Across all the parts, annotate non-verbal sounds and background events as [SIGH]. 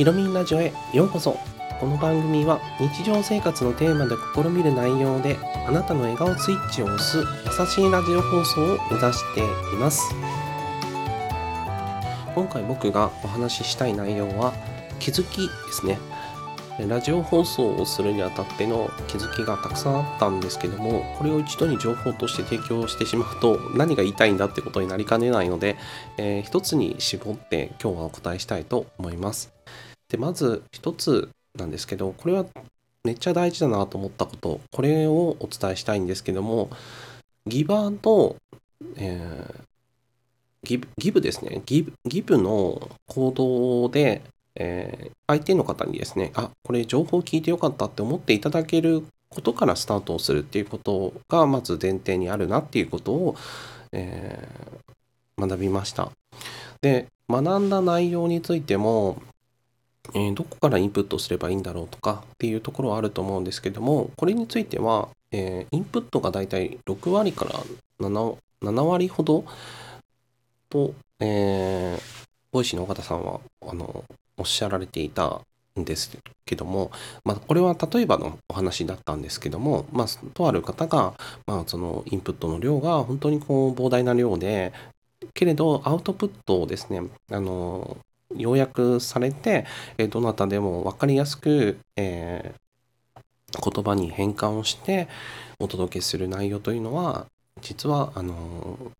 ひろみんラジオへようこそ。この番組は日常生活のテーマで試みる内容であなたの笑顔スイッチを押す優しいラジオ放送を目指しています。今回僕がお話ししたい内容は気づきですね。ラジオ放送をするにあたっての気づきがたくさんあったんですけどもこれを一度に情報として提供してしまうと何が言いたいんだってことになりかねないので、えー、一つに絞って今日はお答えしたいと思います。でまず一つなんですけどこれはめっちゃ大事だなと思ったことこれをお伝えしたいんですけどもギバーと、えー、ギブギブですねギブギブの行動でえー、相手の方にですね、あ、これ情報聞いてよかったって思っていただけることからスタートをするっていうことがまず前提にあるなっていうことを、えー、学びました。で、学んだ内容についても、え、どこからインプットすればいいんだろうとかっていうところはあると思うんですけども、これについては、え、インプットがだいたい6割から 7, 7割ほどと、えー、 Voicy の緒方さんはあのおっしゃられていたんですけども、まあ、これは例えばのお話だったんですけども、まあ、とある方が、まあ、そのインプットの量が本当にこう膨大な量でけれどアウトプットをですねあの要約されて、えどなたでも分かりやすく、えー、言葉に変換をしてお届けする内容というのは実はあの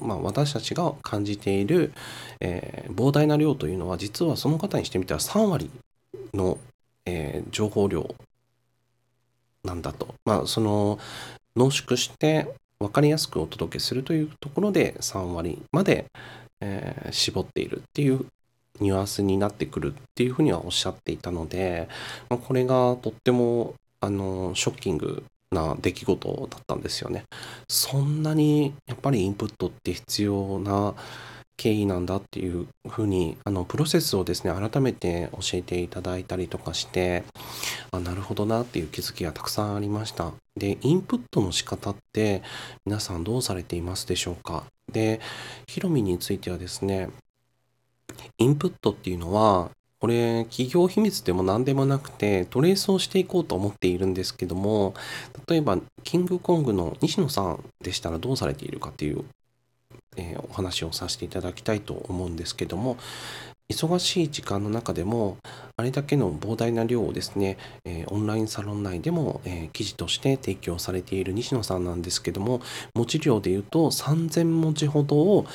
まあ、私たちが感じている、えー、膨大な量というのは実はその方にしてみたら3割の、えー、情報量なんだと。まあ、その濃縮して分かりやすくお届けするというところで3割まで、えー、絞っているっていうニュアンスになってくるっていうふうにはおっしゃっていたので、まあ、これがとってもあのショッキングな出来事だったんですよね。そんなにやっぱりインプットって必要な経緯なんだっていうふうにあのプロセスをですね改めて教えていただいたりとかしてあなるほどなっていう気づきがたくさんありましたでインプットの仕方って皆さんどうされていますでしょうか？でヒロミについてはですねインプットっていうのはこれ企業秘密でも何でもなくてトレースをしていこうと思っているんですけども例えばキングコングの西野さんでしたらどうされているかっていう、えー、お話をさせていただきたいと思うんですけども忙しい時間の中でもあれだけの膨大な量をですね、えー、オンラインサロン内でも、えー、記事として提供されている西野さんなんですけども文字量で言うと3000文字ほどを、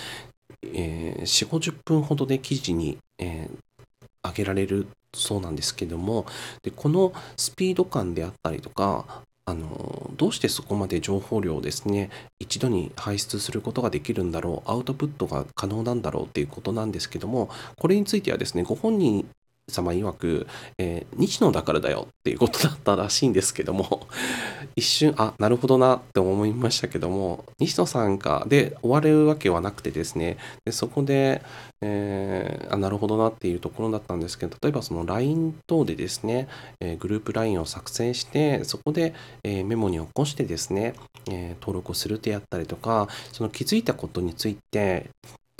えー、4 5 0分ほどで生地に、えー、上げられるそうなんですけどもでこのスピード感であったりとかあのどうしてそこまで情報量をですね一度に排出することができるんだろうアウトプットが可能なんだろうっていうことなんですけどもこれについてはですねご本人様曰く、えー、日野だからだよっていうことだったらしいんですけども [LAUGHS] 一瞬あなるほどなって思いましたけども西野さんかで終わるわけはなくてですねでそこで、えー、あなるほどなっていうところだったんですけど例えばその LINE 等でですね、えー、グループ LINE を作成してそこで、えメモに起こしてですね、え登録をするであったりとかその気づいたことについて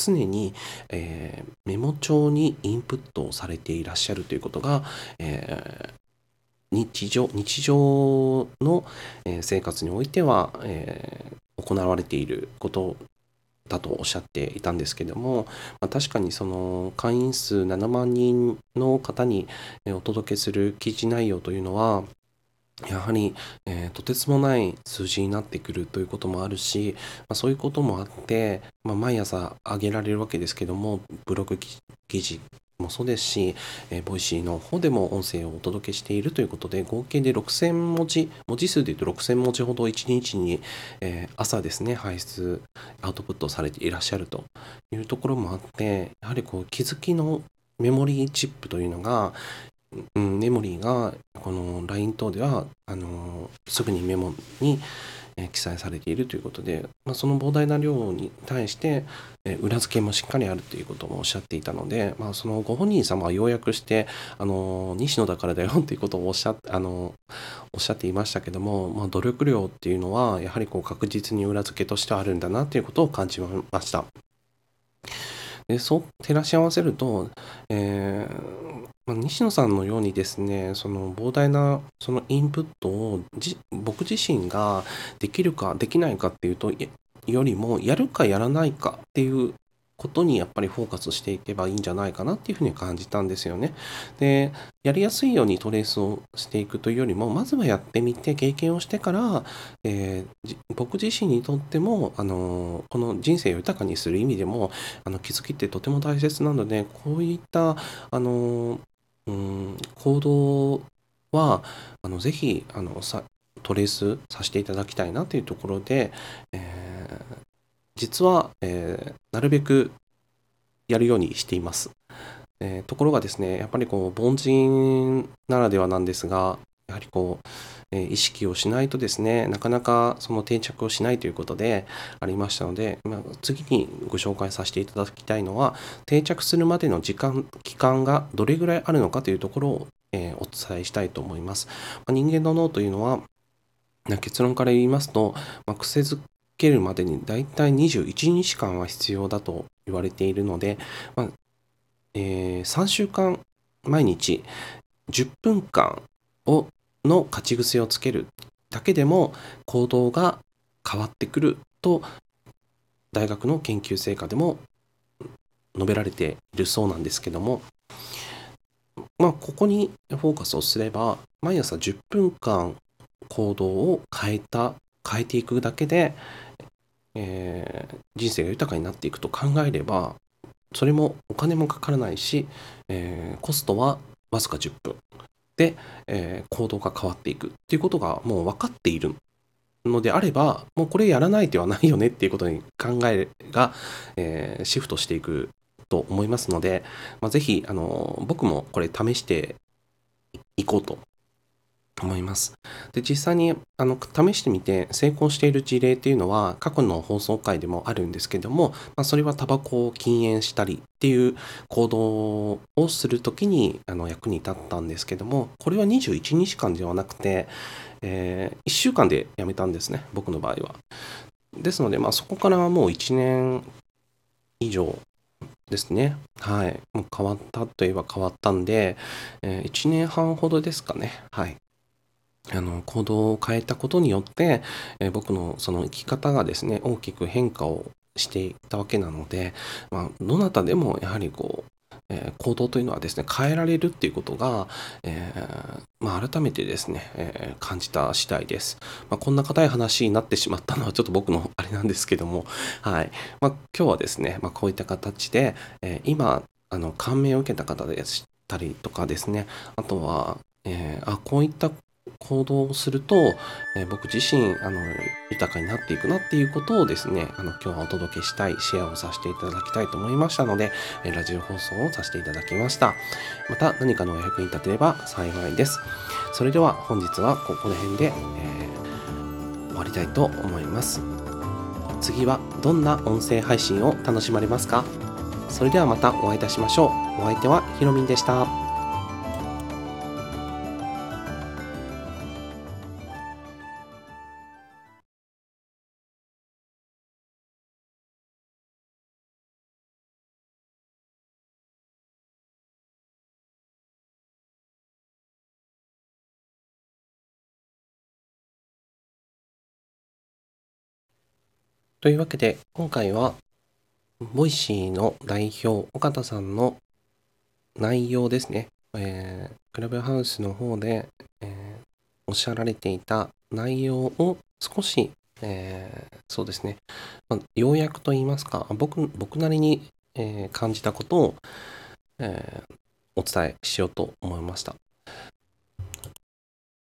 常に、えー、メモ帳にインプットをされていらっしゃるということが、えー、日常日常の、生活においては、えー、行われていることだとおっしゃっていたんですけども、まあ、確かにその会員数7万人の方にお届けする記事内容というのはやはり、えー、とてつもない数字になってくるということもあるし、まあ、そういうこともあって、まあ、毎朝上げられるわけですけどもブログ記事もそうですし、えー、 Voicy の方でも音声をお届けしているということで合計で6000文字文字数でいうと6000文字ほど1日に、えー、朝ですね排出アウトプットされていらっしゃるというところもあってやはりこう気づきのメモリーチップというのが、うん、メモリーがこの LINE 等ではあのすぐにメモに、え記載されているということで、まあ、その膨大な量に対して、え裏付けもしっかりあるということもおっしゃっていたので、まあ、そのご本人様は要約してあの西野だからだよっていうことをおっしゃあのおっしゃっていましたけども、まあ、努力量っていうのはやはりこう確実に裏付けとしてあるんだなということを感じました。でそう照らし合わせると、えーまあ、西野さんのようにですねその膨大なそのインプットを僕自身ができるかできないかっていうとよりもやるかやらないかっていうことにやっぱりフォーカスしていけばいいんじゃないかなっていうふうに感じたんですよね。で、やりやすいようにトレースをしていくというよりも、まずはやってみて経験をしてから、えー、僕自身にとっても、あのこの人生を豊かにする意味でも、あの気づきってとても大切なので、こういった、あのうん、行動は、あのぜひあのさトレースさせていただきたいなというところで、えー、実は、えー、なるべくやるようにしています。えー、ところがですね、やっぱりこう凡人ならではなんですが、やはりこう、え意識をしないとですね、なかなかその定着をしないということでありましたので、まあ、次にご紹介させていただきたいのは、定着するまでの時間、期間がどれぐらいあるのかというところを、えお伝えしたいと思います。まあ、人間の脳というのは、結論から言いますと、まあ、癖づけるまでにだいたい21日間は必要だと言われているので、まあ、えー、3週間毎日10分間をの勝ち癖をつけるだけでも行動が変わってくると大学の研究成果でも述べられているそうなんですけどもまあここにフォーカスをすれば毎朝10分間行動を変えた変えていくだけで、えー、人生が豊かになっていくと考えればそれもお金もかからないし、えー、コストはわずか10分。で、えー、行動が変わっていくっていうことがもう分かっているのであればもうこれやらない手はないよねっていうことに考えが、えー、シフトしていくと思いますので、まあ、ぜひあの僕もこれ試していこうと思います。で実際にあの試してみて成功している事例っていうのは過去の放送回でもあるんですけども、まあ、それはタバコを禁煙したりっていう行動をする時にあの役に立ったんですけどもこれは21日間ではなくて、えー、1週間でやめたんですね僕の場合は。ですので、まあ、そこからはもう1年以上ですね。はい。もう変わったといえば変わったんで、えー、1年半ほどですかね。はい。あの行動を変えたことによって、えー、僕のその生き方がですね大きく変化をしていったわけなので、まあ、どなたでもやはりこう、えー、行動というのはですね変えられるっていうことが、えー、まあ、改めてですね、え感じた次第です、まあ、こんな硬い話になってしまったのは [LAUGHS] ちょっと僕のあれなんですけども、はい。まあ、今日はですね、まこういった形で、え今あの感銘を受けた方でしたりとかですねあとはえー、あこういった行動をすると、えー、僕自身あの豊かになっていくなっていうことをですねあの今日はお届けしたいシェアをさせていただきたいと思いましたので、えー、ラジオ放送をさせていただきました。また何かのお役に立てれば幸いです。それでは本日はここら辺で、えー、終わりたいと思います。次はどんな音声配信を楽しまれますか？それではまたお会いいたしましょう。お相手はひろみんでした。というわけで、今回は、 Voicy の代表、緒方さんの内容ですね。えー、クラブハウスの方で、えー、おっしゃられていた内容を少し、えー、そうですね、まあ、要約と言いますか、僕僕なりに、え感じたことを、えお伝えしようと思いました。